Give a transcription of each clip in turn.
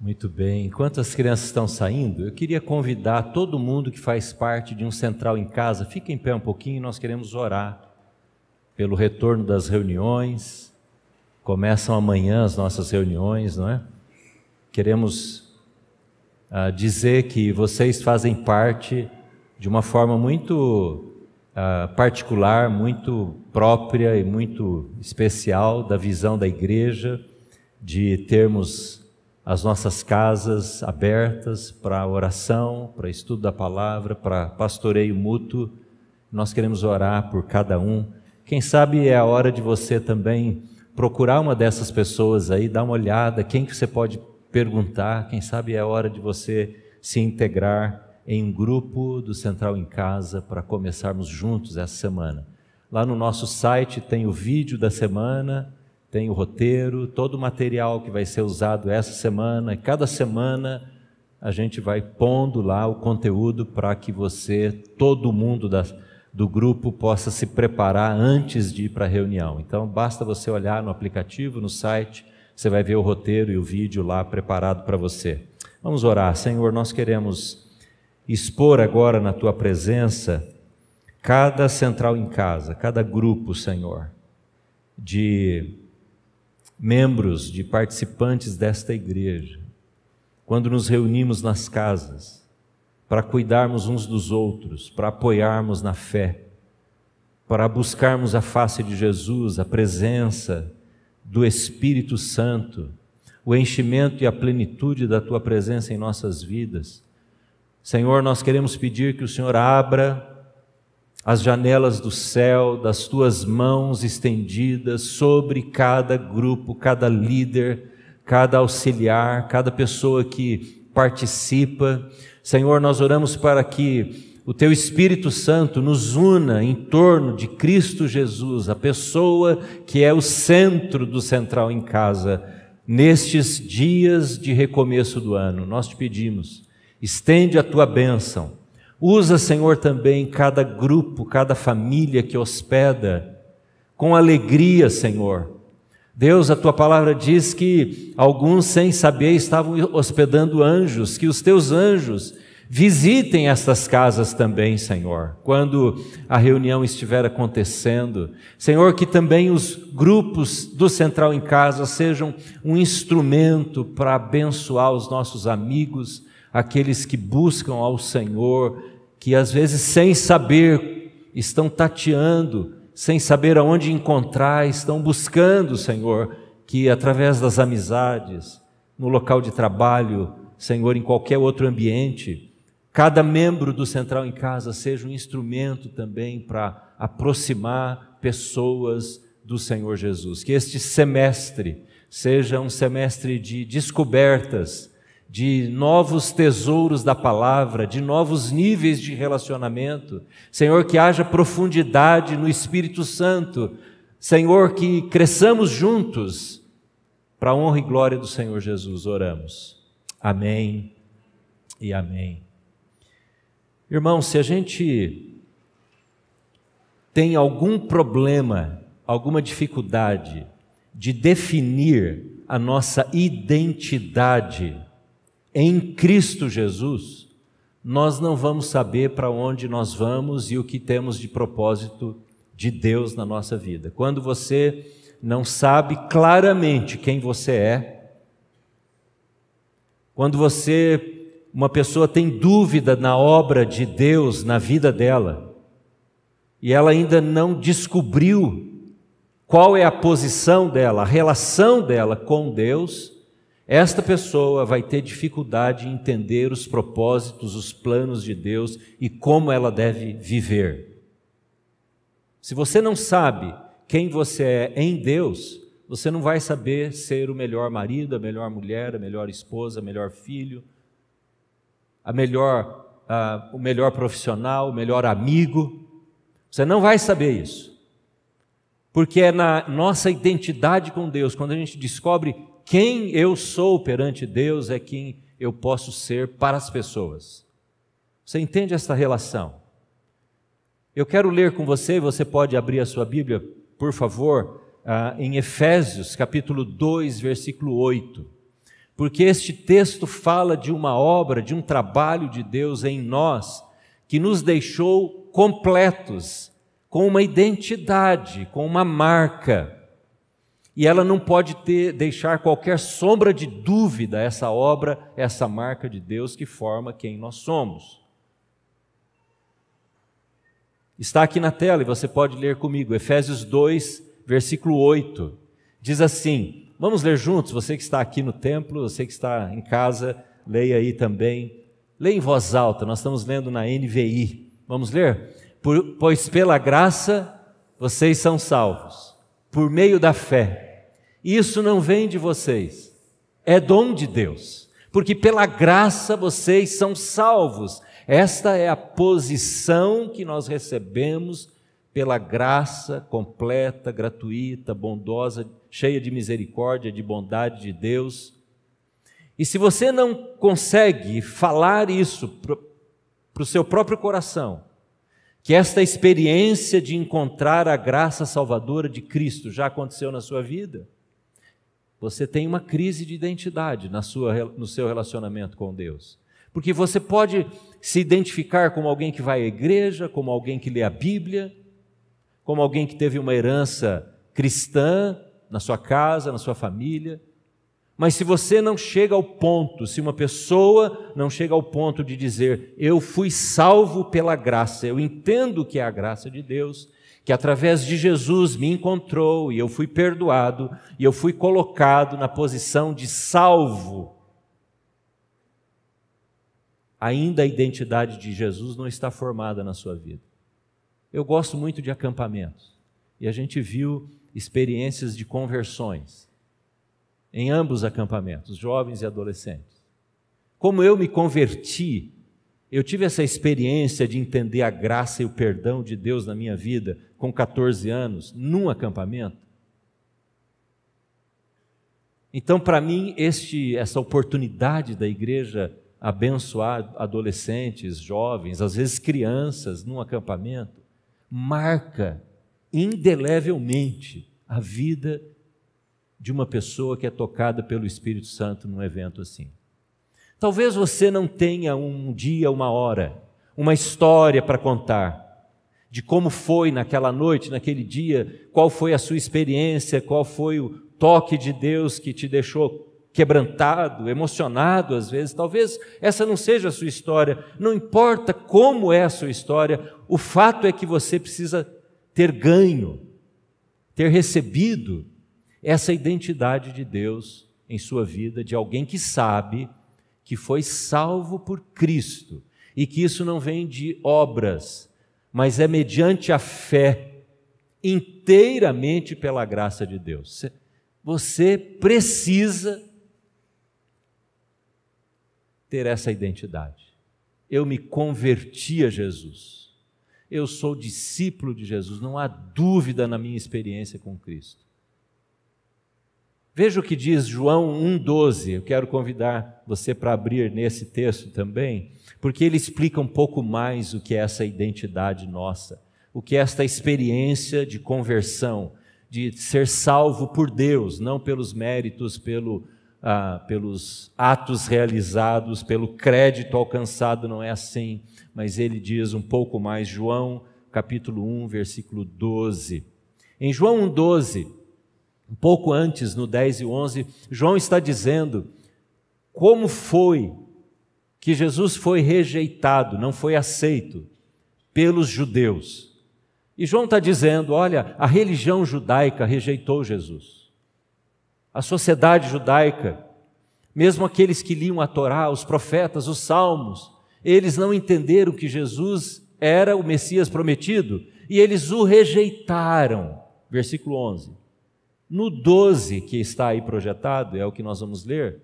Muito bem. Enquanto as crianças estão saindo, eu queria convidar todo mundo que faz parte de um central em casa, fique em pé um pouquinho, nós queremos orar pelo retorno das reuniões. Começam amanhã as nossas reuniões, não é? Queremos uh, dizer que vocês fazem parte de uma forma muito uh, particular, muito própria e muito especial da visão da igreja, de termos as nossas casas abertas para oração, para estudo da palavra, para pastoreio mútuo. Nós queremos orar por cada um quem sabe é a hora de você também procurar uma dessas pessoas aí, dar uma olhada, quem que você pode perguntar, quem sabe é a hora de você se integrar em um grupo do Central em Casa para começarmos juntos essa semana. Lá no nosso site tem o vídeo da semana, tem o roteiro, todo o material que vai ser usado essa semana, e cada semana a gente vai pondo lá o conteúdo para que você, todo mundo da do grupo possa se preparar antes de ir para a reunião. Então, basta você olhar no aplicativo, no site, você vai ver o roteiro e o vídeo lá preparado para você. Vamos orar. Senhor, nós queremos expor agora na tua presença cada central em casa, cada grupo, Senhor, de membros, de participantes desta igreja. Quando nos reunimos nas casas, para cuidarmos uns dos outros, para apoiarmos na fé, para buscarmos a face de Jesus, a presença do Espírito Santo, o enchimento e a plenitude da tua presença em nossas vidas. Senhor, nós queremos pedir que o Senhor abra as janelas do céu, das tuas mãos estendidas sobre cada grupo, cada líder, cada auxiliar, cada pessoa que participa Senhor, nós oramos para que o Teu Espírito Santo nos una em torno de Cristo Jesus, a pessoa que é o centro do central em casa, nestes dias de recomeço do ano. Nós te pedimos, estende a tua bênção. Usa, Senhor, também cada grupo, cada família que hospeda, com alegria, Senhor Deus, a tua palavra diz que alguns, sem saber, estavam hospedando anjos, que os teus anjos visitem estas casas também, Senhor, quando a reunião estiver acontecendo. Senhor, que também os grupos do Central em Casa sejam um instrumento para abençoar os nossos amigos, aqueles que buscam ao Senhor, que às vezes, sem saber, estão tateando sem saber aonde encontrar, estão buscando, Senhor, que através das amizades, no local de trabalho, Senhor, em qualquer outro ambiente, cada membro do Central em Casa seja um instrumento também para aproximar pessoas do Senhor Jesus. Que este semestre seja um semestre de descobertas, de novos tesouros da palavra, de novos níveis de relacionamento. Senhor, que haja profundidade no Espírito Santo. Senhor, que cresçamos juntos para a honra e glória do Senhor Jesus. Oramos. Amém e amém. Irmão, se a gente tem algum problema, alguma dificuldade de definir a nossa identidade, em Cristo Jesus, nós não vamos saber para onde nós vamos e o que temos de propósito de Deus na nossa vida. Quando você não sabe claramente quem você é, quando você, uma pessoa tem dúvida na obra de Deus na vida dela, e ela ainda não descobriu qual é a posição dela, a relação dela com Deus, esta pessoa vai ter dificuldade em entender os propósitos, os planos de Deus e como ela deve viver. Se você não sabe quem você é em Deus, você não vai saber ser o melhor marido, a melhor mulher, a melhor esposa, o melhor filho, a melhor, o melhor profissional, o melhor amigo. Você não vai saber isso. Porque é na nossa identidade com Deus, quando a gente descobre quem eu sou perante Deus é quem eu posso ser para as pessoas. Você entende essa relação? Eu quero ler com você, você pode abrir a sua Bíblia, por favor, ah, em Efésios capítulo 2, versículo 8. porque este texto fala de uma obra, de um trabalho de Deus em nós, que nos deixou completos, com uma identidade, com uma marca. E ela não pode ter, deixar qualquer sombra de dúvida essa obra, essa marca de Deus que forma quem nós somos. Está aqui na tela e você pode ler comigo, Efésios 2, versículo 8. Diz assim: Vamos ler juntos, você que está aqui no templo, você que está em casa, leia aí também. Leia em voz alta, nós estamos lendo na NVI. Vamos ler? Pois pela graça vocês são salvos, por meio da fé. Isso não vem de vocês, é dom de Deus, porque pela graça vocês são salvos. Esta é a posição que nós recebemos pela graça completa, gratuita, bondosa, cheia de misericórdia, de bondade de Deus. E se você não consegue falar isso para o seu próprio coração, que esta experiência de encontrar a graça salvadora de Cristo já aconteceu na sua vida, você tem uma crise de identidade na sua, no seu relacionamento com Deus. Porque você pode se identificar como alguém que vai à igreja, como alguém que lê a Bíblia, como alguém que teve uma herança cristã na sua casa, na sua família. Mas se você não chega ao ponto, se uma pessoa não chega ao ponto de dizer, eu fui salvo pela graça, eu entendo que é a graça de Deus, que através de Jesus me encontrou e eu fui perdoado e eu fui colocado na posição de salvo. Ainda a identidade de Jesus não está formada na sua vida. Eu gosto muito de acampamentos. E a gente viu experiências de conversões em ambos acampamentos, jovens e adolescentes. Como eu me converti, eu tive essa experiência de entender a graça e o perdão de Deus na minha vida com 14 anos, num acampamento. Então, para mim, este, essa oportunidade da igreja abençoar adolescentes, jovens, às vezes crianças, num acampamento, marca indelevelmente a vida de uma pessoa que é tocada pelo Espírito Santo num evento assim. Talvez você não tenha um dia, uma hora, uma história para contar de como foi naquela noite, naquele dia, qual foi a sua experiência, qual foi o toque de Deus que te deixou quebrantado, emocionado às vezes. Talvez essa não seja a sua história, não importa como é a sua história, o fato é que você precisa ter ganho, ter recebido essa identidade de Deus em sua vida, de alguém que sabe que foi salvo por Cristo e que isso não vem de obras, mas é mediante a fé, inteiramente pela graça de Deus. Você precisa ter essa identidade. Eu me converti a Jesus. Eu sou discípulo de Jesus, não há dúvida na minha experiência com Cristo. Veja o que diz João 1,12. Eu quero convidar você para abrir nesse texto também, porque ele explica um pouco mais o que é essa identidade nossa, o que é esta experiência de conversão, de ser salvo por Deus, não pelos méritos, pelo ah, pelos atos realizados, pelo crédito alcançado, não é assim, mas ele diz um pouco mais, João capítulo 1, versículo 12. Em João 1, 12, um pouco antes, no 10 e 11, João está dizendo como foi que Jesus foi rejeitado, não foi aceito pelos judeus. E João está dizendo: olha, a religião judaica rejeitou Jesus. A sociedade judaica, mesmo aqueles que liam a Torá, os profetas, os salmos, eles não entenderam que Jesus era o Messias prometido e eles o rejeitaram. Versículo 11. No 12, que está aí projetado, é o que nós vamos ler,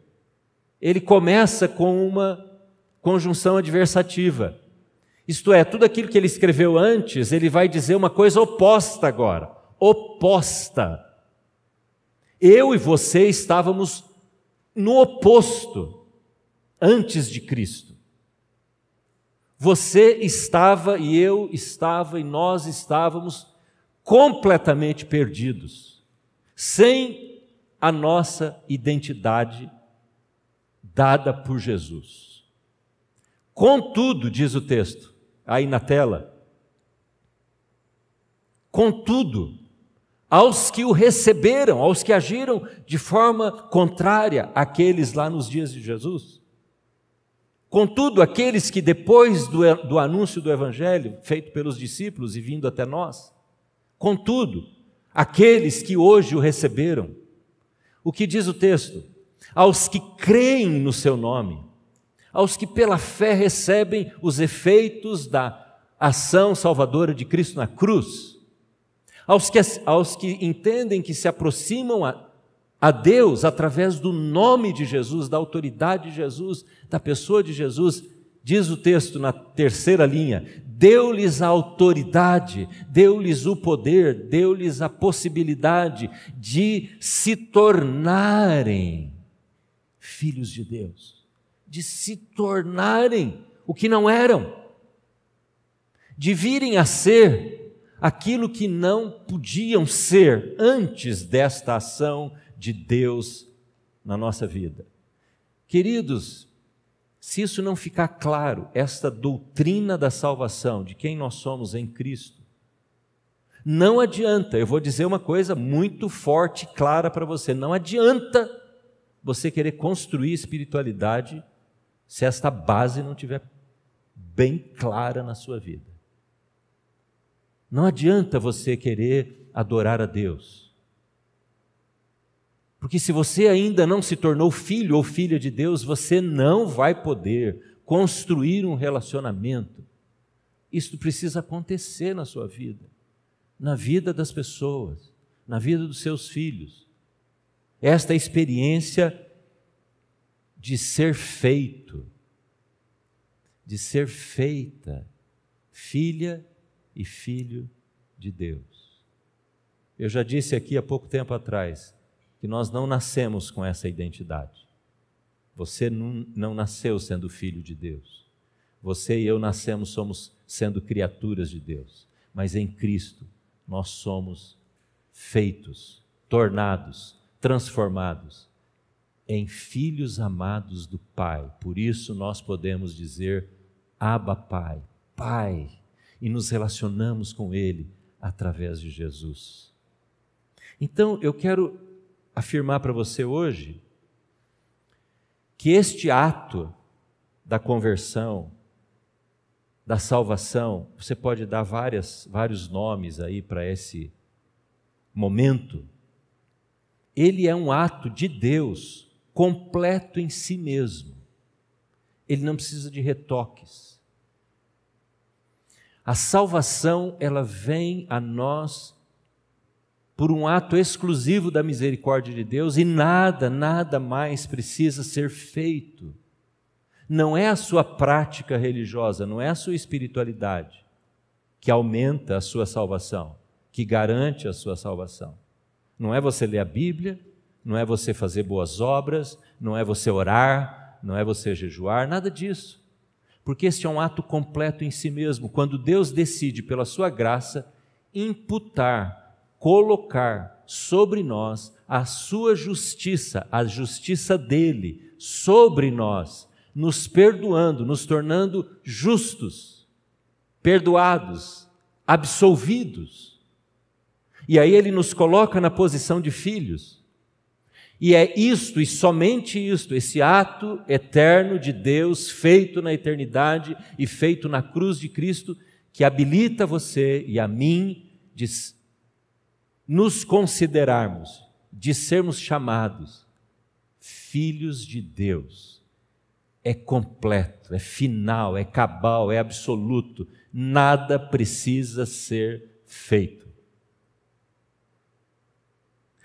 ele começa com uma conjunção adversativa. Isto é, tudo aquilo que ele escreveu antes, ele vai dizer uma coisa oposta agora. Oposta. Eu e você estávamos no oposto antes de Cristo. Você estava e eu estava e nós estávamos completamente perdidos, sem a nossa identidade dada por Jesus. Contudo, diz o texto, aí na tela, contudo, aos que o receberam, aos que agiram de forma contrária àqueles lá nos dias de Jesus. Contudo, aqueles que depois do, do anúncio do Evangelho, feito pelos discípulos e vindo até nós, contudo, aqueles que hoje o receberam, o que diz o texto? Aos que creem no seu nome, aos que pela fé recebem os efeitos da ação salvadora de Cristo na cruz, aos que, aos que entendem que se aproximam a, a Deus através do nome de Jesus, da autoridade de Jesus, da pessoa de Jesus, diz o texto na terceira linha: deu-lhes a autoridade, deu-lhes o poder, deu-lhes a possibilidade de se tornarem filhos de Deus, de se tornarem o que não eram, de virem a ser aquilo que não podiam ser antes desta ação de Deus na nossa vida. Queridos, se isso não ficar claro, esta doutrina da salvação, de quem nós somos em Cristo, não adianta, eu vou dizer uma coisa muito forte e clara para você: não adianta você querer construir espiritualidade se esta base não estiver bem clara na sua vida. Não adianta você querer adorar a Deus. Porque se você ainda não se tornou filho ou filha de Deus, você não vai poder construir um relacionamento. Isto precisa acontecer na sua vida, na vida das pessoas, na vida dos seus filhos. Esta experiência de ser feito, de ser feita filha e filho de Deus. Eu já disse aqui há pouco tempo atrás que nós não nascemos com essa identidade. Você não, nasceu sendo filho de Deus. Você e eu nascemos somos sendo criaturas de Deus, mas em Cristo nós somos feitos, tornados, transformados em filhos amados do Pai. Por isso nós podemos dizer: Abba, Pai, Pai e nos relacionamos com Ele através de Jesus. Então, eu quero afirmar para você hoje que este ato da conversão, da salvação, você pode dar várias, vários nomes aí para esse momento. Ele é um ato de Deus completo em si mesmo. Ele não precisa de retoques. A salvação, ela vem a nós por um ato exclusivo da misericórdia de Deus e nada, nada mais precisa ser feito. Não é a sua prática religiosa, não é a sua espiritualidade que aumenta a sua salvação, que garante a sua salvação. Não é você ler a Bíblia, não é você fazer boas obras, não é você orar, não é você jejuar, nada disso porque este é um ato completo em si mesmo, quando Deus decide, pela sua graça, imputar, colocar sobre nós a sua justiça, a justiça dele, sobre nós, nos perdoando, nos tornando justos, perdoados, absolvidos. E aí ele nos coloca na posição de filhos. E é isto, e somente isto, esse ato eterno de Deus, feito na eternidade e feito na cruz de Cristo, que habilita você e a mim de nos considerarmos, de sermos chamados filhos de Deus. É completo, é final, é cabal, é absoluto, nada precisa ser feito.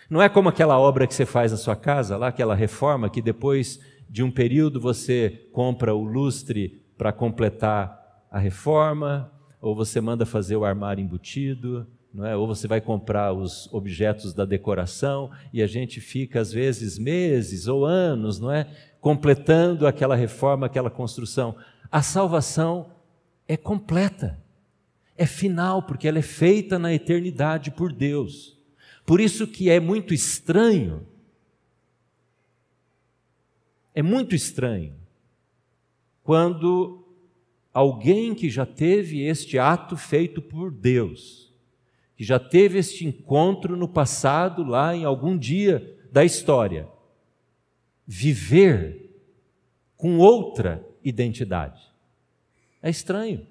Não é como aquela obra que você faz na sua casa, lá aquela reforma que depois de um período você compra o lustre para completar a reforma, ou você manda fazer o armário embutido, não é? ou você vai comprar os objetos da decoração e a gente fica às vezes meses ou anos, não é, completando aquela reforma, aquela construção. A salvação é completa, é final porque ela é feita na eternidade por Deus. Por isso que é muito estranho É muito estranho quando alguém que já teve este ato feito por Deus, que já teve este encontro no passado, lá em algum dia da história, viver com outra identidade. É estranho.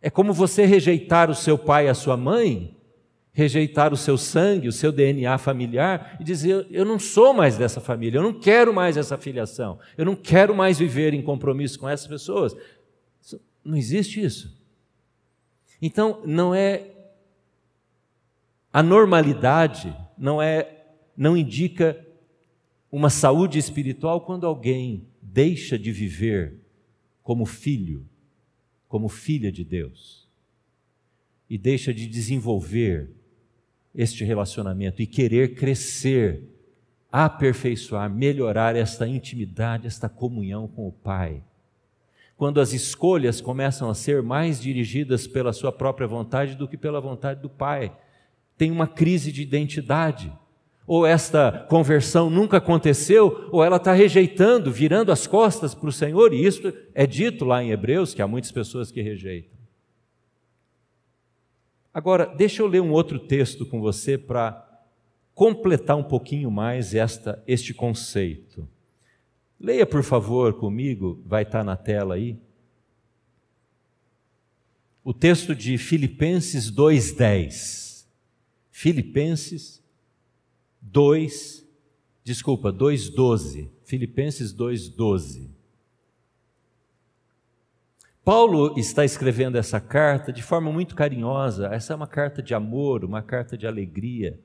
É como você rejeitar o seu pai e a sua mãe, rejeitar o seu sangue, o seu DNA familiar e dizer: Eu não sou mais dessa família, eu não quero mais essa filiação, eu não quero mais viver em compromisso com essas pessoas. Não existe isso. Então, não é. A normalidade não é, não indica uma saúde espiritual quando alguém deixa de viver como filho, como filha de Deus, e deixa de desenvolver este relacionamento e querer crescer, aperfeiçoar, melhorar esta intimidade, esta comunhão com o Pai. Quando as escolhas começam a ser mais dirigidas pela sua própria vontade do que pela vontade do Pai, tem uma crise de identidade ou esta conversão nunca aconteceu, ou ela está rejeitando, virando as costas para o Senhor, e isso é dito lá em Hebreus, que há muitas pessoas que rejeitam. Agora, deixa eu ler um outro texto com você para completar um pouquinho mais esta, este conceito. Leia, por favor, comigo, vai estar tá na tela aí. O texto de Filipenses 2,10. Filipenses 2, desculpa, 2,12. Filipenses 2,12. Paulo está escrevendo essa carta de forma muito carinhosa. Essa é uma carta de amor, uma carta de alegria,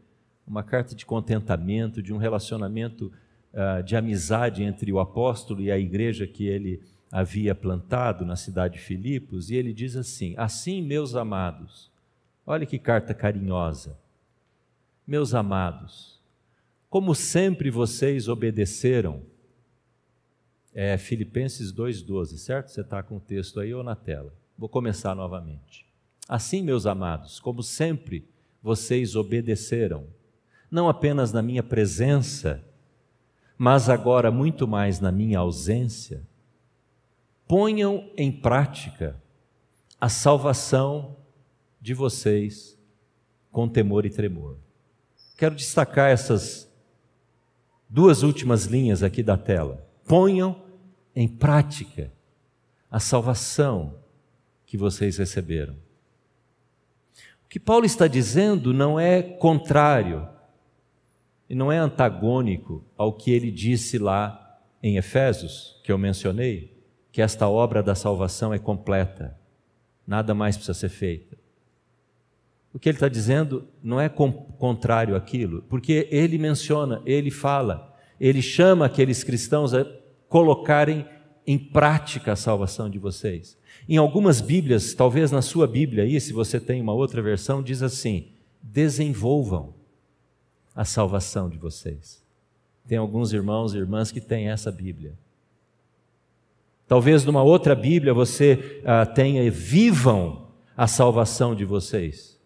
uma carta de contentamento, de um relacionamento uh, de amizade entre o apóstolo e a igreja que ele havia plantado na cidade de Filipos. E ele diz assim: Assim, meus amados, olha que carta carinhosa. Meus amados, como sempre vocês obedeceram. É Filipenses 2,12, certo? Você está com o texto aí ou na tela? Vou começar novamente. Assim, meus amados, como sempre vocês obedeceram, não apenas na minha presença, mas agora muito mais na minha ausência, ponham em prática a salvação de vocês com temor e tremor. Quero destacar essas duas últimas linhas aqui da tela. Ponham em prática a salvação que vocês receberam. O que Paulo está dizendo não é contrário e não é antagônico ao que ele disse lá em Efésios, que eu mencionei, que esta obra da salvação é completa, nada mais precisa ser feito. O que ele está dizendo não é contrário àquilo, porque ele menciona, ele fala, ele chama aqueles cristãos a colocarem em prática a salvação de vocês. Em algumas Bíblias, talvez na sua Bíblia aí, se você tem uma outra versão, diz assim: desenvolvam a salvação de vocês. Tem alguns irmãos e irmãs que têm essa Bíblia. Talvez numa outra Bíblia você ah, tenha vivam a salvação de vocês.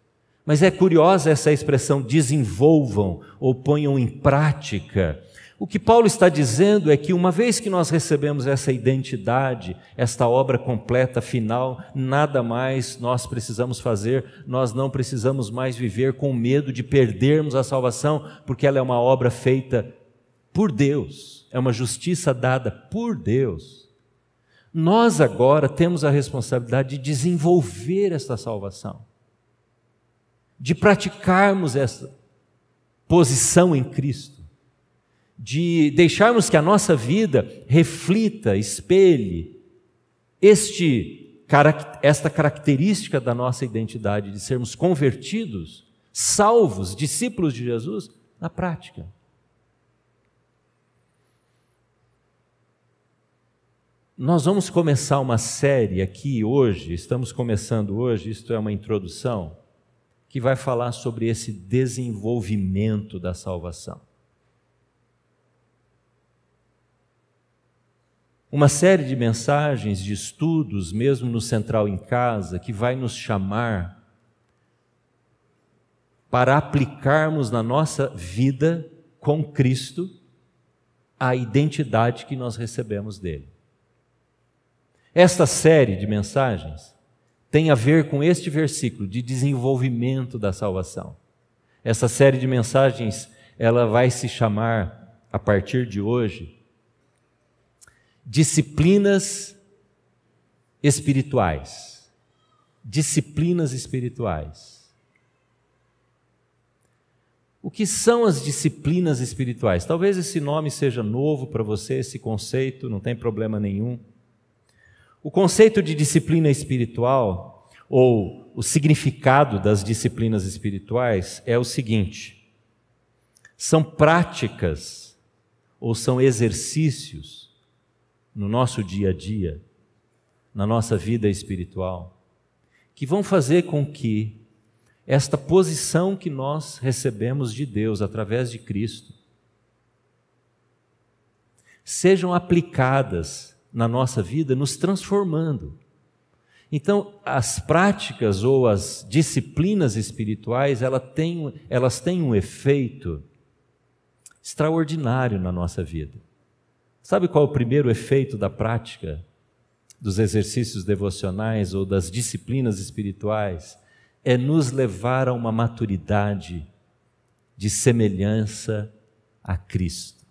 Mas é curiosa essa expressão desenvolvam ou ponham em prática. O que Paulo está dizendo é que uma vez que nós recebemos essa identidade, esta obra completa, final, nada mais nós precisamos fazer, nós não precisamos mais viver com medo de perdermos a salvação, porque ela é uma obra feita por Deus, é uma justiça dada por Deus. Nós agora temos a responsabilidade de desenvolver esta salvação de praticarmos essa posição em Cristo, de deixarmos que a nossa vida reflita, espelhe este, esta característica da nossa identidade, de sermos convertidos, salvos, discípulos de Jesus, na prática. Nós vamos começar uma série aqui hoje, estamos começando hoje, isto é uma introdução que vai falar sobre esse desenvolvimento da salvação. Uma série de mensagens, de estudos, mesmo no Central em Casa, que vai nos chamar para aplicarmos na nossa vida com Cristo a identidade que nós recebemos dele. Esta série de mensagens tem a ver com este versículo de desenvolvimento da salvação. Essa série de mensagens, ela vai se chamar a partir de hoje disciplinas espirituais. Disciplinas espirituais. O que são as disciplinas espirituais? Talvez esse nome seja novo para você, esse conceito, não tem problema nenhum. O conceito de disciplina espiritual, ou o significado das disciplinas espirituais, é o seguinte: são práticas ou são exercícios no nosso dia a dia, na nossa vida espiritual, que vão fazer com que esta posição que nós recebemos de Deus através de Cristo sejam aplicadas na nossa vida, nos transformando. Então, as práticas ou as disciplinas espirituais, elas têm, têm um efeito extraordinário na nossa vida. Sabe qual é o primeiro efeito da prática dos exercícios devocionais ou das disciplinas espirituais? É nos levar a uma maturidade de semelhança a Cristo.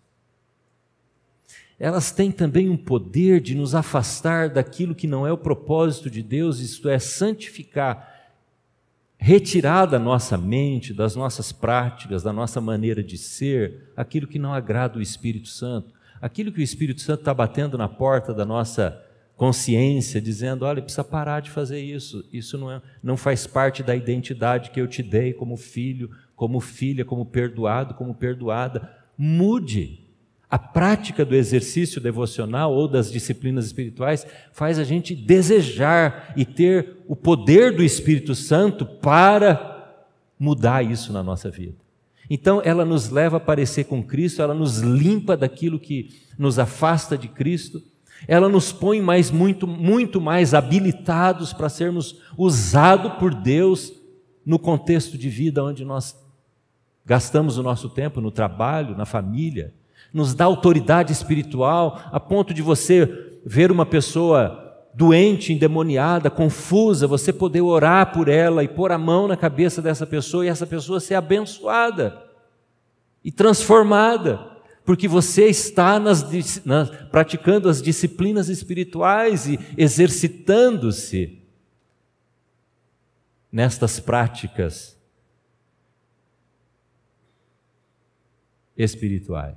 Elas têm também um poder de nos afastar daquilo que não é o propósito de Deus, isto é, santificar, retirar da nossa mente, das nossas práticas, da nossa maneira de ser, aquilo que não agrada o Espírito Santo aquilo que o Espírito Santo está batendo na porta da nossa consciência, dizendo: olha, precisa parar de fazer isso, isso não, é, não faz parte da identidade que eu te dei como filho, como filha, como perdoado, como perdoada. Mude. A prática do exercício devocional ou das disciplinas espirituais faz a gente desejar e ter o poder do Espírito Santo para mudar isso na nossa vida. Então, ela nos leva a parecer com Cristo, ela nos limpa daquilo que nos afasta de Cristo, ela nos põe mais muito, muito mais habilitados para sermos usados por Deus no contexto de vida onde nós gastamos o nosso tempo, no trabalho, na família. Nos dá autoridade espiritual a ponto de você ver uma pessoa doente, endemoniada, confusa, você poder orar por ela e pôr a mão na cabeça dessa pessoa e essa pessoa ser abençoada e transformada, porque você está nas, nas, praticando as disciplinas espirituais e exercitando-se nestas práticas espirituais.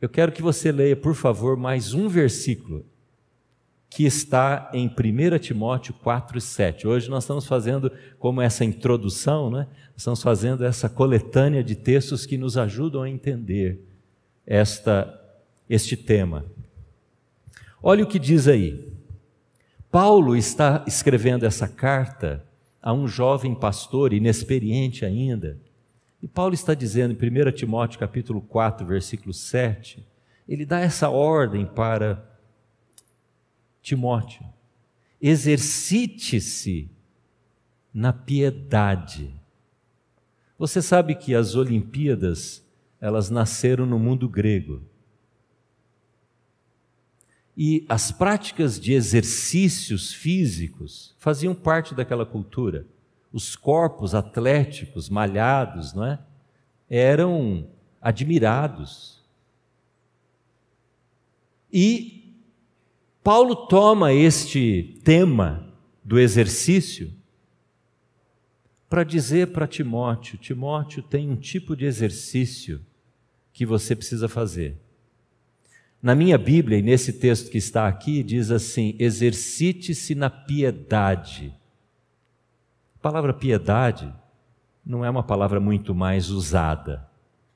Eu quero que você leia, por favor, mais um versículo que está em 1 Timóteo 4, 7. Hoje nós estamos fazendo como essa introdução, né? estamos fazendo essa coletânea de textos que nos ajudam a entender esta, este tema. Olha o que diz aí. Paulo está escrevendo essa carta a um jovem pastor, inexperiente ainda. E Paulo está dizendo em 1 Timóteo capítulo 4, versículo 7, ele dá essa ordem para Timóteo, exercite-se na piedade. Você sabe que as Olimpíadas, elas nasceram no mundo grego. E as práticas de exercícios físicos faziam parte daquela cultura. Os corpos atléticos, malhados, não é? Eram admirados. E Paulo toma este tema do exercício para dizer para Timóteo: Timóteo tem um tipo de exercício que você precisa fazer. Na minha Bíblia, e nesse texto que está aqui, diz assim: exercite-se na piedade. A palavra piedade não é uma palavra muito mais usada.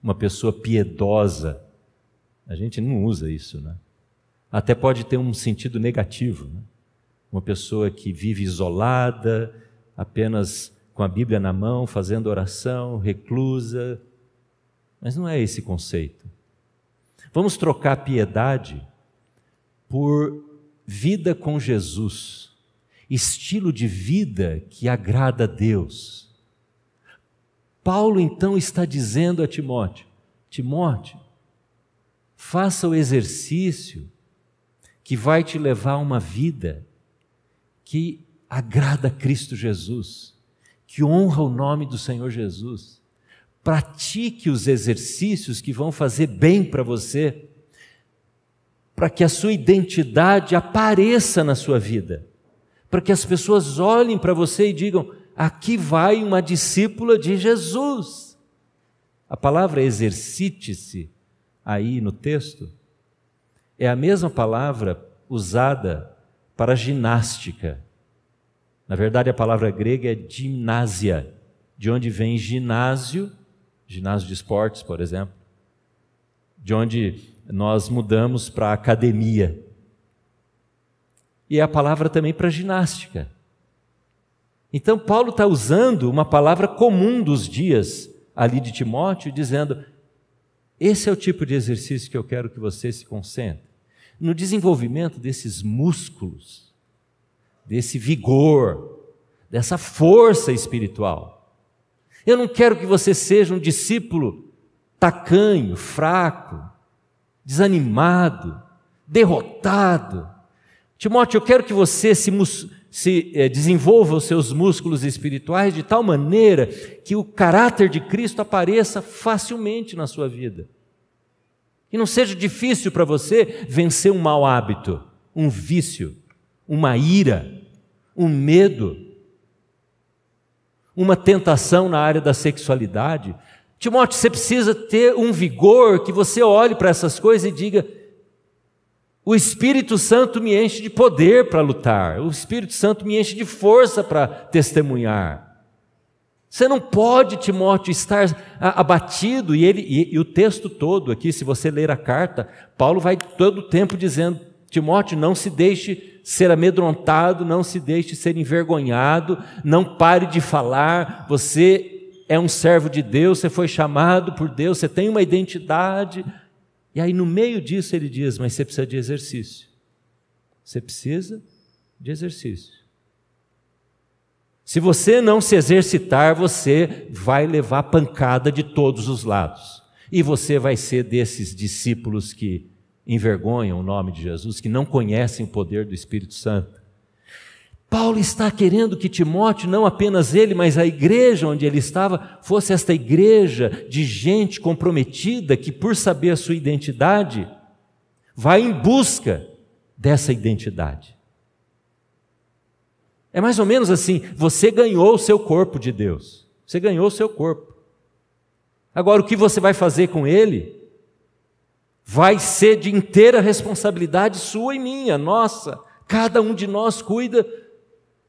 Uma pessoa piedosa, a gente não usa isso, né? Até pode ter um sentido negativo. Né? Uma pessoa que vive isolada, apenas com a Bíblia na mão, fazendo oração, reclusa. Mas não é esse conceito. Vamos trocar piedade por vida com Jesus, estilo de vida que agrada a Deus. Paulo então está dizendo a Timóteo: Timóteo, Faça o exercício que vai te levar a uma vida que agrada a Cristo Jesus, que honra o nome do Senhor Jesus. Pratique os exercícios que vão fazer bem para você, para que a sua identidade apareça na sua vida, para que as pessoas olhem para você e digam: aqui vai uma discípula de Jesus. A palavra exercite-se aí no texto é a mesma palavra usada para ginástica. Na verdade, a palavra grega é gimnásia, de onde vem ginásio, ginásio de esportes, por exemplo, de onde nós mudamos para academia. E é a palavra também para ginástica. Então, Paulo está usando uma palavra comum dos dias ali de Timóteo, dizendo: esse é o tipo de exercício que eu quero que você se concentre. No desenvolvimento desses músculos, desse vigor, dessa força espiritual. Eu não quero que você seja um discípulo tacanho, fraco, desanimado, derrotado. Timóteo, eu quero que você se, se eh, desenvolva os seus músculos espirituais de tal maneira que o caráter de Cristo apareça facilmente na sua vida. E não seja difícil para você vencer um mau hábito, um vício, uma ira, um medo, uma tentação na área da sexualidade. Timóteo, você precisa ter um vigor que você olhe para essas coisas e diga: o Espírito Santo me enche de poder para lutar, o Espírito Santo me enche de força para testemunhar. Você não pode, Timóteo, estar abatido, e, ele, e, e, o texto todo aqui, se você ler a carta, Paulo vai todo o tempo dizendo: Timóteo, não se deixe ser amedrontado, não se deixe ser envergonhado, não pare de falar, você é um servo de Deus, você foi chamado por Deus, você tem uma identidade, e aí, no meio disso, ele diz: Mas você precisa de exercício. Você precisa de exercício. Se você não se exercitar, você vai levar pancada de todos os lados. E você vai ser desses discípulos que envergonham o nome de Jesus, que não conhecem o poder do Espírito Santo. Paulo está querendo que Timóteo, não apenas ele, mas a igreja onde ele estava, fosse esta igreja de gente comprometida que, por saber a sua identidade, vai em busca dessa identidade. É mais ou menos assim: você ganhou o seu corpo de Deus, você ganhou o seu corpo. Agora, o que você vai fazer com ele vai ser de inteira responsabilidade sua e minha, nossa. Cada um de nós cuida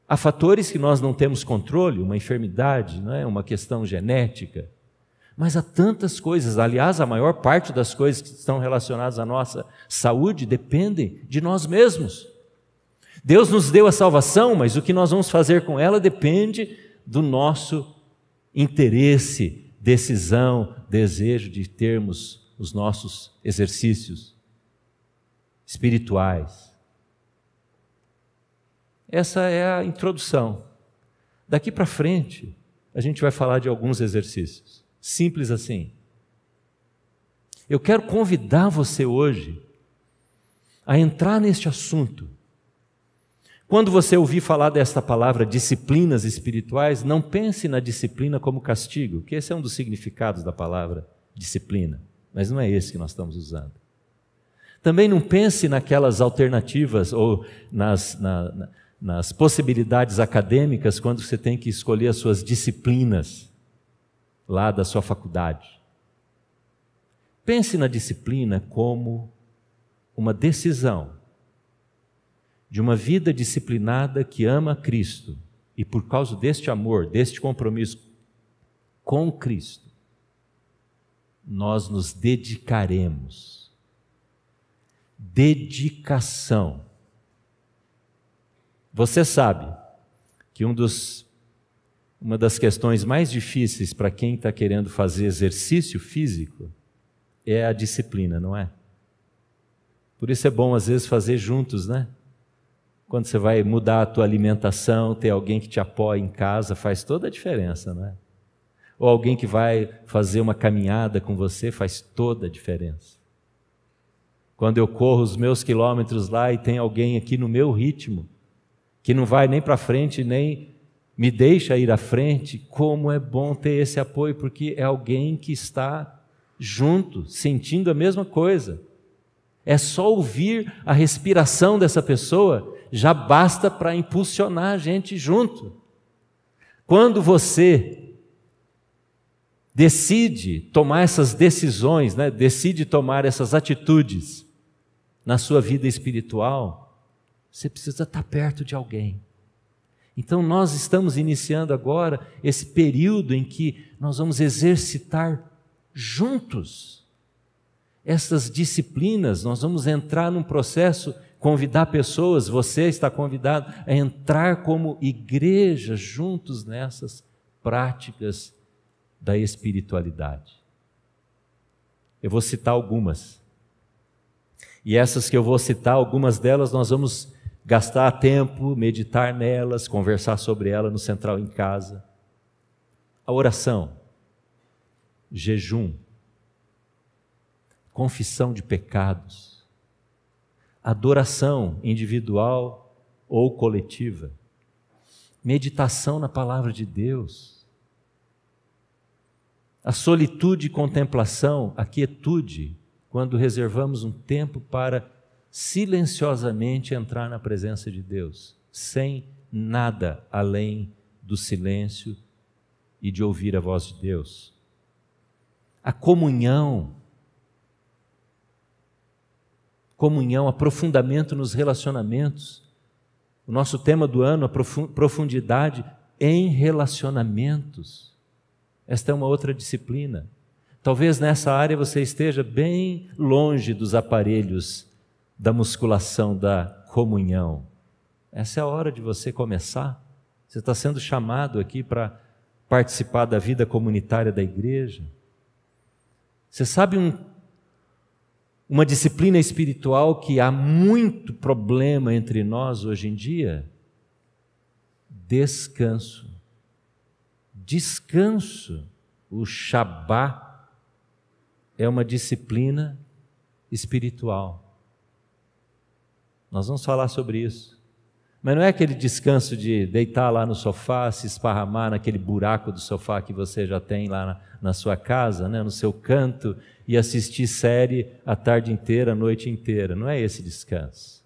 Há fatores que nós não temos controle, uma enfermidade, não é? uma questão genética. Mas há tantas coisas, aliás, a maior parte das coisas que estão relacionadas à nossa saúde dependem de nós mesmos. Deus nos deu a salvação, mas o que nós vamos fazer com ela depende do nosso interesse, decisão, desejo de termos os nossos exercícios espirituais. Essa é a introdução. Daqui para frente, a gente vai falar de alguns exercícios. Simples assim. Eu quero convidar você hoje a entrar neste assunto. Quando você ouvir falar desta palavra disciplinas espirituais, não pense na disciplina como castigo, que esse é um dos significados da palavra disciplina, mas não é esse que nós estamos usando. Também não pense naquelas alternativas ou nas, na, nas possibilidades acadêmicas quando você tem que escolher as suas disciplinas lá da sua faculdade. Pense na disciplina como uma decisão de uma vida disciplinada que ama Cristo e por causa deste amor, deste compromisso com Cristo, nós nos dedicaremos. Dedicação você sabe que um dos, uma das questões mais difíceis para quem está querendo fazer exercício físico é a disciplina, não é? Por isso é bom às vezes fazer juntos, né? Quando você vai mudar a tua alimentação, ter alguém que te apoia em casa faz toda a diferença, não é? Ou alguém que vai fazer uma caminhada com você faz toda a diferença. Quando eu corro os meus quilômetros lá e tem alguém aqui no meu ritmo, que não vai nem para frente, nem me deixa ir à frente, como é bom ter esse apoio, porque é alguém que está junto, sentindo a mesma coisa. É só ouvir a respiração dessa pessoa, já basta para impulsionar a gente junto. Quando você decide tomar essas decisões, né, decide tomar essas atitudes na sua vida espiritual, você precisa estar perto de alguém. Então, nós estamos iniciando agora esse período em que nós vamos exercitar juntos essas disciplinas, nós vamos entrar num processo, convidar pessoas, você está convidado a entrar como igreja juntos nessas práticas da espiritualidade. Eu vou citar algumas. E essas que eu vou citar, algumas delas nós vamos gastar tempo, meditar nelas, conversar sobre elas no central em casa. A oração, jejum, confissão de pecados, adoração individual ou coletiva, meditação na palavra de Deus a solitude e contemplação, a quietude, quando reservamos um tempo para silenciosamente entrar na presença de Deus, sem nada além do silêncio e de ouvir a voz de Deus. A comunhão, comunhão, aprofundamento nos relacionamentos. O nosso tema do ano, a profundidade em relacionamentos. Esta é uma outra disciplina. Talvez nessa área você esteja bem longe dos aparelhos da musculação, da comunhão. Essa é a hora de você começar. Você está sendo chamado aqui para participar da vida comunitária da igreja. Você sabe um, uma disciplina espiritual que há muito problema entre nós hoje em dia? Descanso descanso. O Shabá é uma disciplina espiritual. Nós vamos falar sobre isso. Mas não é aquele descanso de deitar lá no sofá, se esparramar naquele buraco do sofá que você já tem lá na, na sua casa, né, no seu canto, e assistir série a tarde inteira, a noite inteira. Não é esse descanso.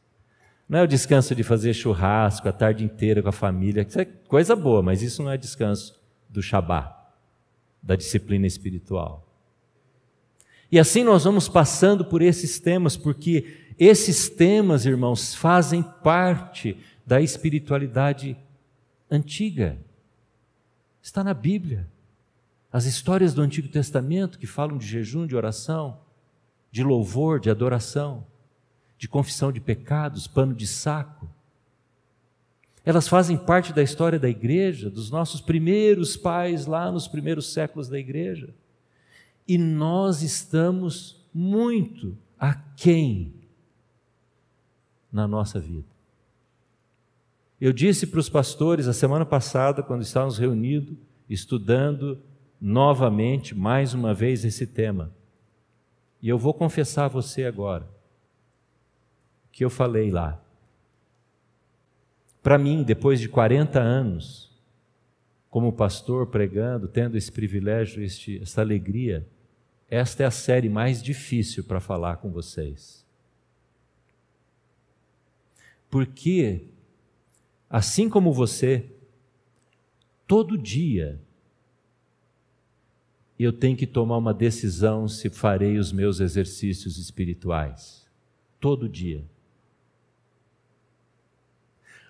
Não é o descanso de fazer churrasco a tarde inteira com a família. Isso é coisa boa, mas isso não é descanso do Shabá, da disciplina espiritual. E assim nós vamos passando por esses temas, porque esses temas, irmãos, fazem parte da espiritualidade antiga. Está na Bíblia. As histórias do Antigo Testamento que falam de jejum, de oração, de louvor, de adoração, de confissão de pecados, pano de saco. Elas fazem parte da história da igreja, dos nossos primeiros pais lá nos primeiros séculos da igreja. E nós estamos muito aquém na nossa vida. Eu disse para os pastores a semana passada, quando estávamos reunidos, estudando novamente, mais uma vez, esse tema. E eu vou confessar a você agora que eu falei lá. Para mim, depois de 40 anos, como pastor pregando, tendo esse privilégio, este, essa alegria, esta é a série mais difícil para falar com vocês. Porque, assim como você, todo dia eu tenho que tomar uma decisão se farei os meus exercícios espirituais. Todo dia.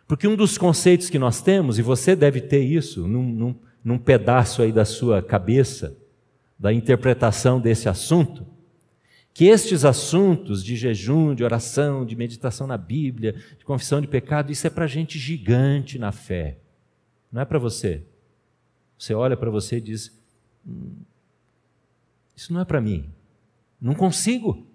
Porque um dos conceitos que nós temos, e você deve ter isso num, num, num pedaço aí da sua cabeça, da interpretação desse assunto, que estes assuntos de jejum, de oração, de meditação na Bíblia, de confissão de pecado, isso é para gente gigante na fé. Não é para você. Você olha para você e diz: hum, Isso não é para mim. Não consigo.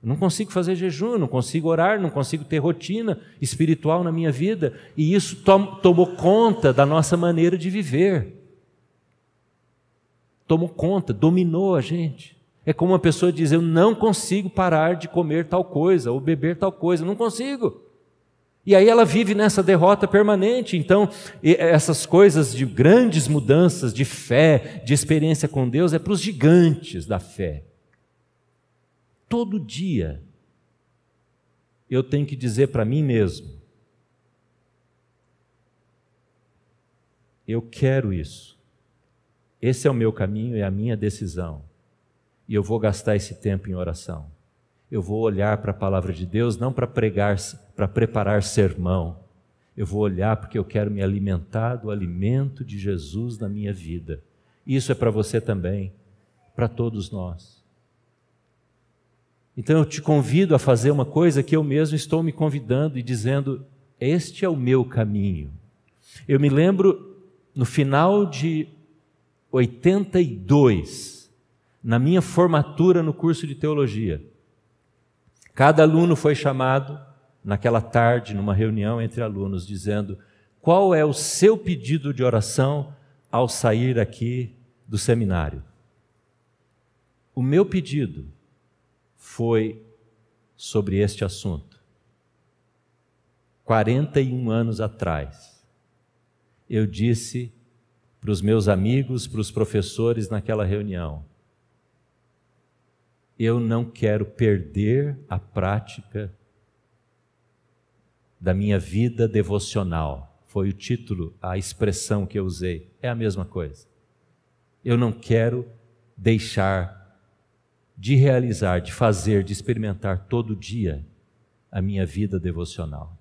Não consigo fazer jejum, não consigo orar, não consigo ter rotina espiritual na minha vida, e isso tom, tomou conta da nossa maneira de viver. Tomou conta, dominou a gente. É como uma pessoa diz: Eu não consigo parar de comer tal coisa ou beber tal coisa, não consigo. E aí ela vive nessa derrota permanente. Então, essas coisas de grandes mudanças de fé, de experiência com Deus, é para os gigantes da fé. Todo dia eu tenho que dizer para mim mesmo: eu quero isso. Esse é o meu caminho, é a minha decisão. E eu vou gastar esse tempo em oração. Eu vou olhar para a palavra de Deus não para pregar, para preparar sermão. Eu vou olhar porque eu quero me alimentar do alimento de Jesus na minha vida. Isso é para você também, para todos nós. Então eu te convido a fazer uma coisa que eu mesmo estou me convidando e dizendo: este é o meu caminho. Eu me lembro no final de 82, na minha formatura no curso de teologia. Cada aluno foi chamado naquela tarde, numa reunião entre alunos, dizendo: qual é o seu pedido de oração ao sair aqui do seminário? O meu pedido foi sobre este assunto. 41 anos atrás, eu disse para os meus amigos, para os professores naquela reunião: eu não quero perder a prática da minha vida devocional. Foi o título, a expressão que eu usei. É a mesma coisa. Eu não quero deixar de realizar, de fazer, de experimentar todo dia a minha vida devocional.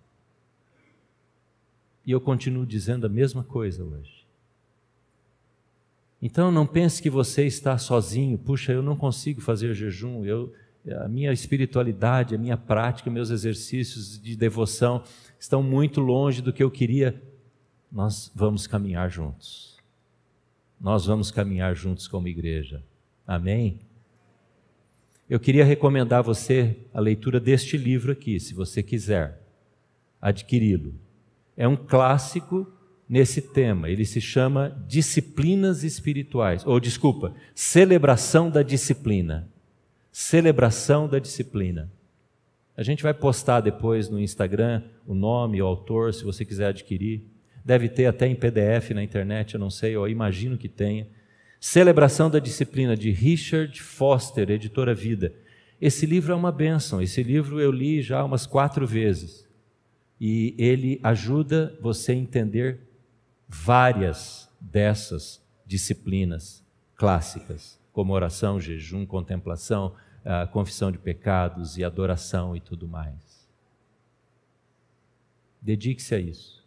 E eu continuo dizendo a mesma coisa hoje. Então não pense que você está sozinho, puxa, eu não consigo fazer jejum, eu, a minha espiritualidade, a minha prática, meus exercícios de devoção estão muito longe do que eu queria. Nós vamos caminhar juntos. Nós vamos caminhar juntos como igreja. Amém? Eu queria recomendar a você a leitura deste livro aqui, se você quiser adquiri-lo. É um clássico nesse tema. Ele se chama Disciplinas Espirituais, ou desculpa, Celebração da Disciplina. Celebração da Disciplina. A gente vai postar depois no Instagram o nome, o autor, se você quiser adquirir. Deve ter até em PDF na internet, eu não sei, eu imagino que tenha. Celebração da Disciplina, de Richard Foster, editora Vida. Esse livro é uma bênção. Esse livro eu li já umas quatro vezes. E ele ajuda você a entender várias dessas disciplinas clássicas, como oração, jejum, contemplação, confissão de pecados e adoração e tudo mais. Dedique-se a isso.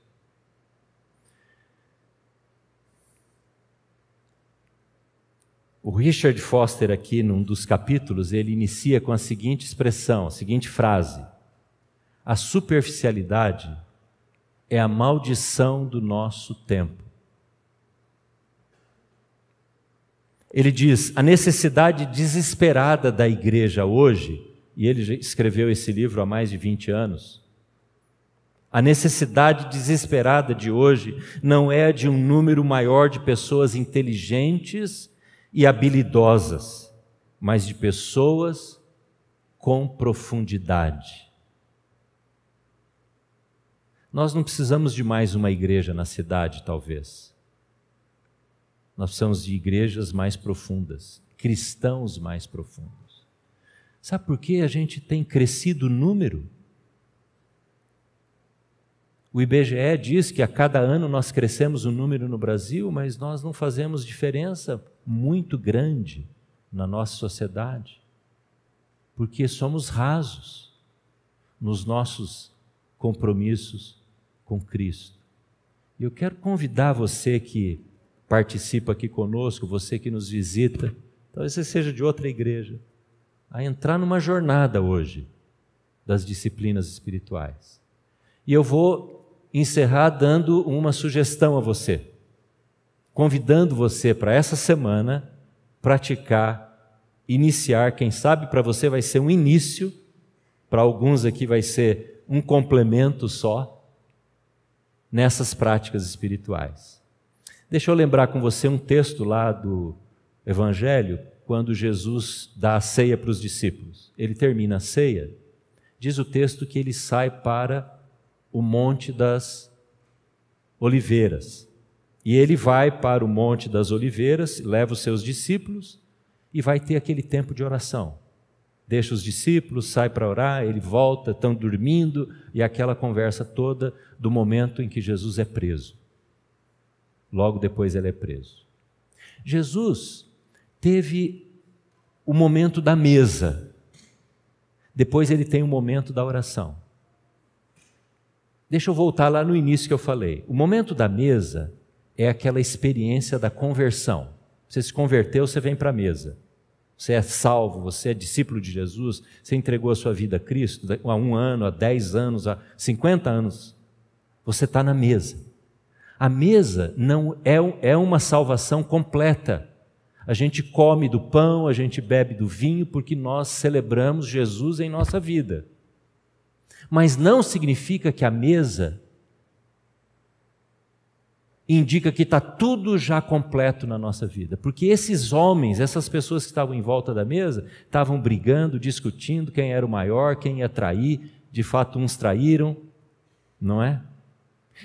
O Richard Foster, aqui num dos capítulos, ele inicia com a seguinte expressão, a seguinte frase: A superficialidade é a maldição do nosso tempo. Ele diz: a necessidade desesperada da igreja hoje, e ele escreveu esse livro há mais de 20 anos. A necessidade desesperada de hoje não é de um número maior de pessoas inteligentes e habilidosas, mas de pessoas com profundidade nós não precisamos de mais uma igreja na cidade, talvez. Nós precisamos de igrejas mais profundas, cristãos mais profundos. Sabe por que a gente tem crescido o número? O IBGE diz que a cada ano nós crescemos o número no Brasil, mas nós não fazemos diferença muito grande na nossa sociedade, porque somos rasos nos nossos compromissos com Cristo. E eu quero convidar você que participa aqui conosco, você que nos visita, talvez você seja de outra igreja, a entrar numa jornada hoje das disciplinas espirituais. E eu vou encerrar dando uma sugestão a você, convidando você para essa semana praticar, iniciar, quem sabe para você vai ser um início, para alguns aqui vai ser um complemento só, nessas práticas espirituais. Deixa eu lembrar com você um texto lá do Evangelho quando Jesus dá a ceia para os discípulos. Ele termina a ceia, diz o texto que ele sai para o Monte das Oliveiras. E ele vai para o Monte das Oliveiras, leva os seus discípulos e vai ter aquele tempo de oração. Deixa os discípulos, sai para orar, ele volta, estão dormindo, e aquela conversa toda do momento em que Jesus é preso. Logo depois ele é preso. Jesus teve o momento da mesa, depois ele tem o momento da oração. Deixa eu voltar lá no início que eu falei. O momento da mesa é aquela experiência da conversão. Você se converteu, você vem para a mesa. Você é salvo, você é discípulo de Jesus, você entregou a sua vida a Cristo há um ano, há dez anos, há cinquenta anos. Você está na mesa. A mesa não é, é uma salvação completa. A gente come do pão, a gente bebe do vinho, porque nós celebramos Jesus em nossa vida. Mas não significa que a mesa indica que está tudo já completo na nossa vida. Porque esses homens, essas pessoas que estavam em volta da mesa, estavam brigando, discutindo quem era o maior, quem ia trair. De fato, uns traíram, não é?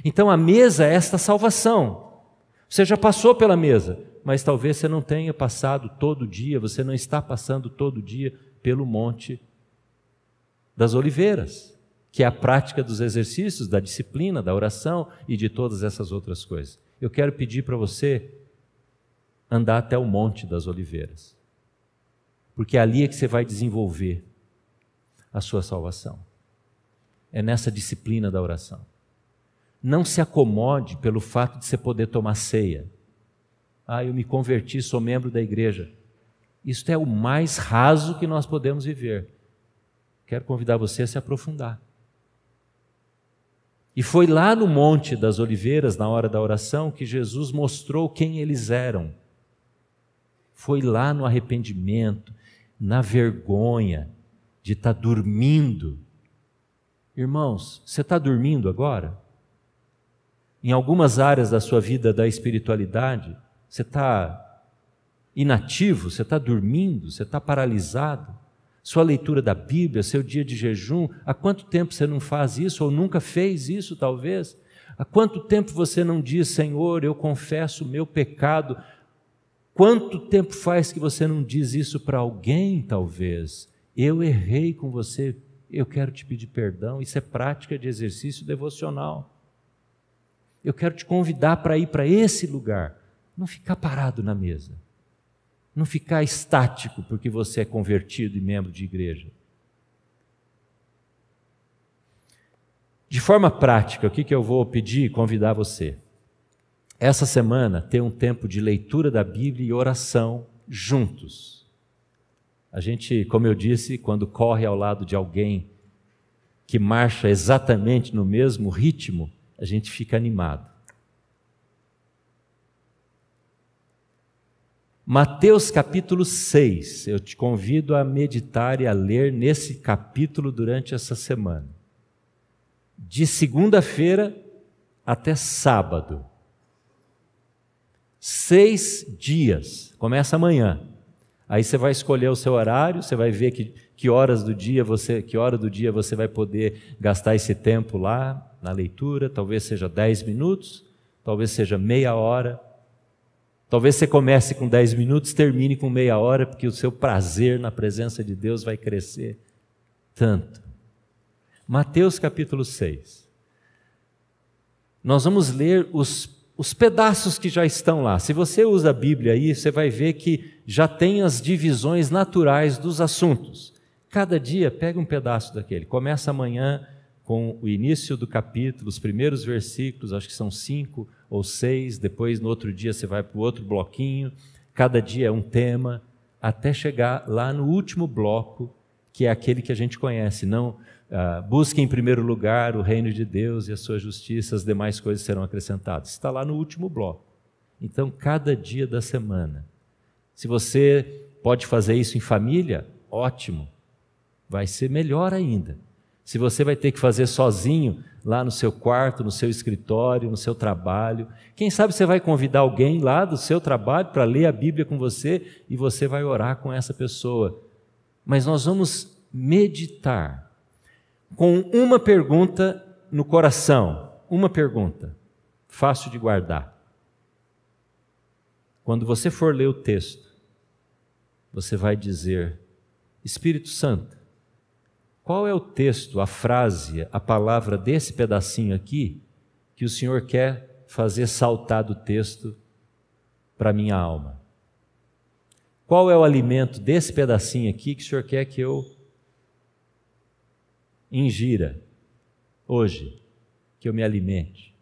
Então a mesa é esta salvação. Você já passou pela mesa, mas talvez você não tenha passado todo dia, você não está passando todo dia pelo Monte das Oliveiras que é a prática dos exercícios, da disciplina, da oração e de todas essas outras coisas. Eu quero pedir para você andar até o Monte das Oliveiras, porque é ali é que você vai desenvolver a sua salvação. É nessa disciplina da oração. Não se acomode pelo fato de você poder tomar ceia. Ah, eu me converti, sou membro da igreja. Isto é o mais raso que nós podemos viver. Quero convidar você a se aprofundar. E foi lá no Monte das Oliveiras, na hora da oração, que Jesus mostrou quem eles eram. Foi lá no arrependimento, na vergonha de estar tá dormindo. Irmãos, você está dormindo agora? Em algumas áreas da sua vida da espiritualidade, você está inativo, você está dormindo, você está paralisado sua leitura da Bíblia, seu dia de jejum. Há quanto tempo você não faz isso ou nunca fez isso, talvez? Há quanto tempo você não diz, Senhor, eu confesso o meu pecado? Quanto tempo faz que você não diz isso para alguém, talvez? Eu errei com você, eu quero te pedir perdão. Isso é prática de exercício devocional. Eu quero te convidar para ir para esse lugar, não ficar parado na mesa não ficar estático porque você é convertido e membro de igreja. De forma prática, o que, que eu vou pedir e convidar você? Essa semana ter um tempo de leitura da Bíblia e oração juntos. A gente, como eu disse, quando corre ao lado de alguém que marcha exatamente no mesmo ritmo, a gente fica animado. Mateus capítulo 6, eu te convido a meditar e a ler nesse capítulo durante essa semana. De segunda-feira até sábado. Seis dias, começa amanhã. Aí você vai escolher o seu horário, você vai ver que, que horas do dia você, que hora do dia você vai poder gastar esse tempo lá na leitura, talvez seja dez minutos, talvez seja meia hora Talvez você comece com 10 minutos, termine com meia hora, porque o seu prazer na presença de Deus vai crescer tanto. Mateus capítulo 6. Nós vamos ler os, os pedaços que já estão lá. Se você usa a Bíblia aí, você vai ver que já tem as divisões naturais dos assuntos. Cada dia pega um pedaço daquele. Começa amanhã com o início do capítulo, os primeiros versículos, acho que são cinco ou seis, depois no outro dia você vai para o outro bloquinho, cada dia é um tema, até chegar lá no último bloco, que é aquele que a gente conhece, não ah, busque em primeiro lugar o reino de Deus e a sua justiça, as demais coisas serão acrescentadas. Está lá no último bloco. Então, cada dia da semana. Se você pode fazer isso em família, ótimo. Vai ser melhor ainda. Se você vai ter que fazer sozinho lá no seu quarto, no seu escritório, no seu trabalho. Quem sabe você vai convidar alguém lá do seu trabalho para ler a Bíblia com você e você vai orar com essa pessoa. Mas nós vamos meditar com uma pergunta no coração, uma pergunta, fácil de guardar. Quando você for ler o texto, você vai dizer: Espírito Santo, qual é o texto, a frase, a palavra desse pedacinho aqui que o Senhor quer fazer saltar do texto para minha alma? Qual é o alimento desse pedacinho aqui que o Senhor quer que eu ingira hoje, que eu me alimente?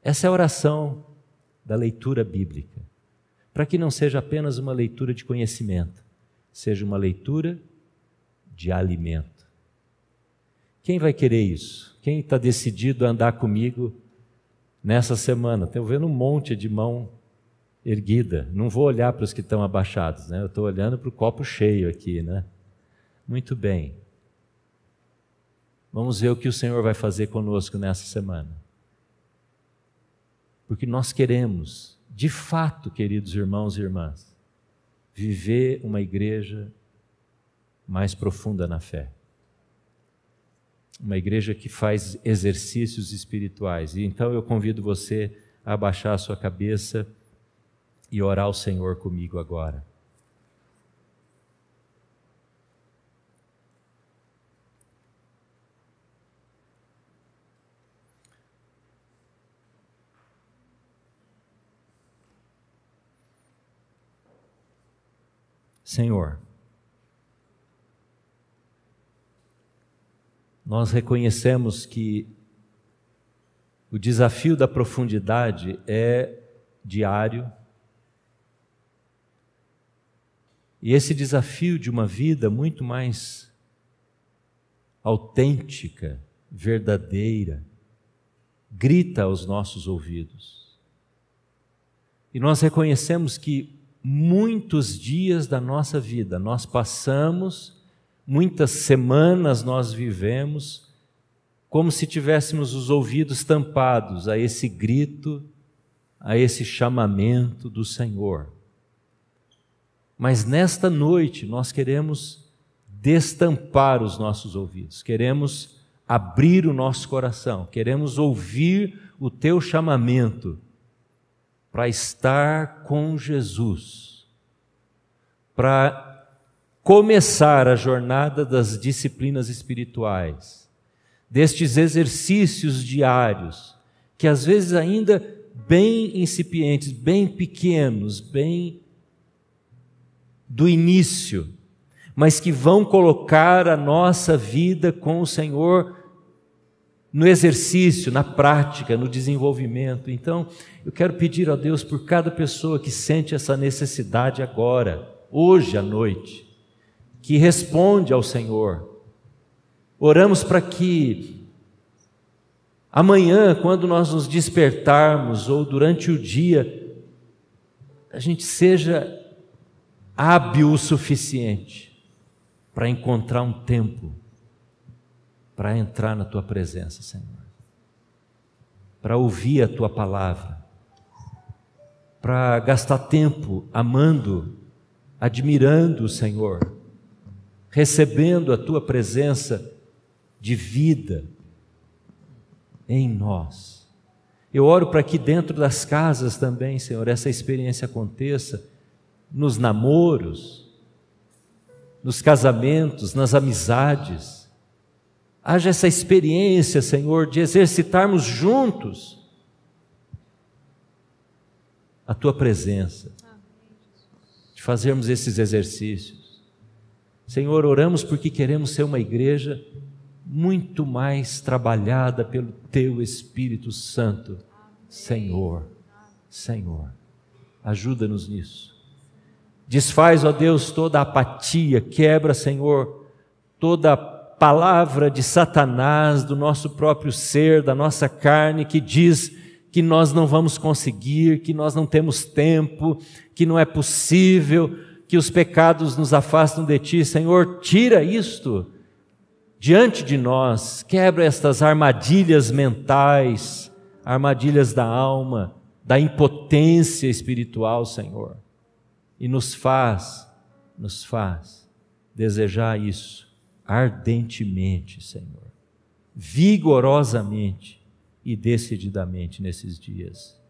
Essa é a oração da leitura bíblica, para que não seja apenas uma leitura de conhecimento, seja uma leitura de alimento. Quem vai querer isso? Quem está decidido a andar comigo nessa semana? Estou vendo um monte de mão erguida. Não vou olhar para os que estão abaixados, né? Eu estou olhando para o copo cheio aqui, né? Muito bem. Vamos ver o que o Senhor vai fazer conosco nessa semana. Porque nós queremos, de fato, queridos irmãos e irmãs, viver uma igreja mais profunda na fé. Uma igreja que faz exercícios espirituais. E então eu convido você a abaixar a sua cabeça e orar ao Senhor comigo agora. Senhor, nós reconhecemos que o desafio da profundidade é diário. E esse desafio de uma vida muito mais autêntica, verdadeira, grita aos nossos ouvidos. E nós reconhecemos que muitos dias da nossa vida nós passamos Muitas semanas nós vivemos como se tivéssemos os ouvidos tampados a esse grito, a esse chamamento do Senhor. Mas nesta noite nós queremos destampar os nossos ouvidos, queremos abrir o nosso coração, queremos ouvir o teu chamamento para estar com Jesus, para começar a jornada das disciplinas espirituais, destes exercícios diários, que às vezes ainda bem incipientes, bem pequenos, bem do início, mas que vão colocar a nossa vida com o Senhor no exercício, na prática, no desenvolvimento. Então, eu quero pedir a Deus por cada pessoa que sente essa necessidade agora, hoje à noite que responde ao Senhor. Oramos para que amanhã, quando nós nos despertarmos, ou durante o dia, a gente seja hábil o suficiente para encontrar um tempo para entrar na tua presença, Senhor, para ouvir a tua palavra, para gastar tempo amando, admirando o Senhor recebendo a tua presença de vida em nós. Eu oro para que dentro das casas também, Senhor, essa experiência aconteça nos namoros, nos casamentos, nas amizades. Haja essa experiência, Senhor, de exercitarmos juntos a tua presença, de fazermos esses exercícios. Senhor, oramos porque queremos ser uma igreja muito mais trabalhada pelo Teu Espírito Santo. Senhor, Senhor, ajuda-nos nisso. Desfaz, ó Deus, toda apatia, quebra, Senhor, toda palavra de Satanás do nosso próprio ser, da nossa carne, que diz que nós não vamos conseguir, que nós não temos tempo, que não é possível que os pecados nos afastam de ti. Senhor, tira isto diante de nós, quebra estas armadilhas mentais, armadilhas da alma, da impotência espiritual, Senhor, e nos faz, nos faz desejar isso ardentemente, Senhor, vigorosamente e decididamente nesses dias.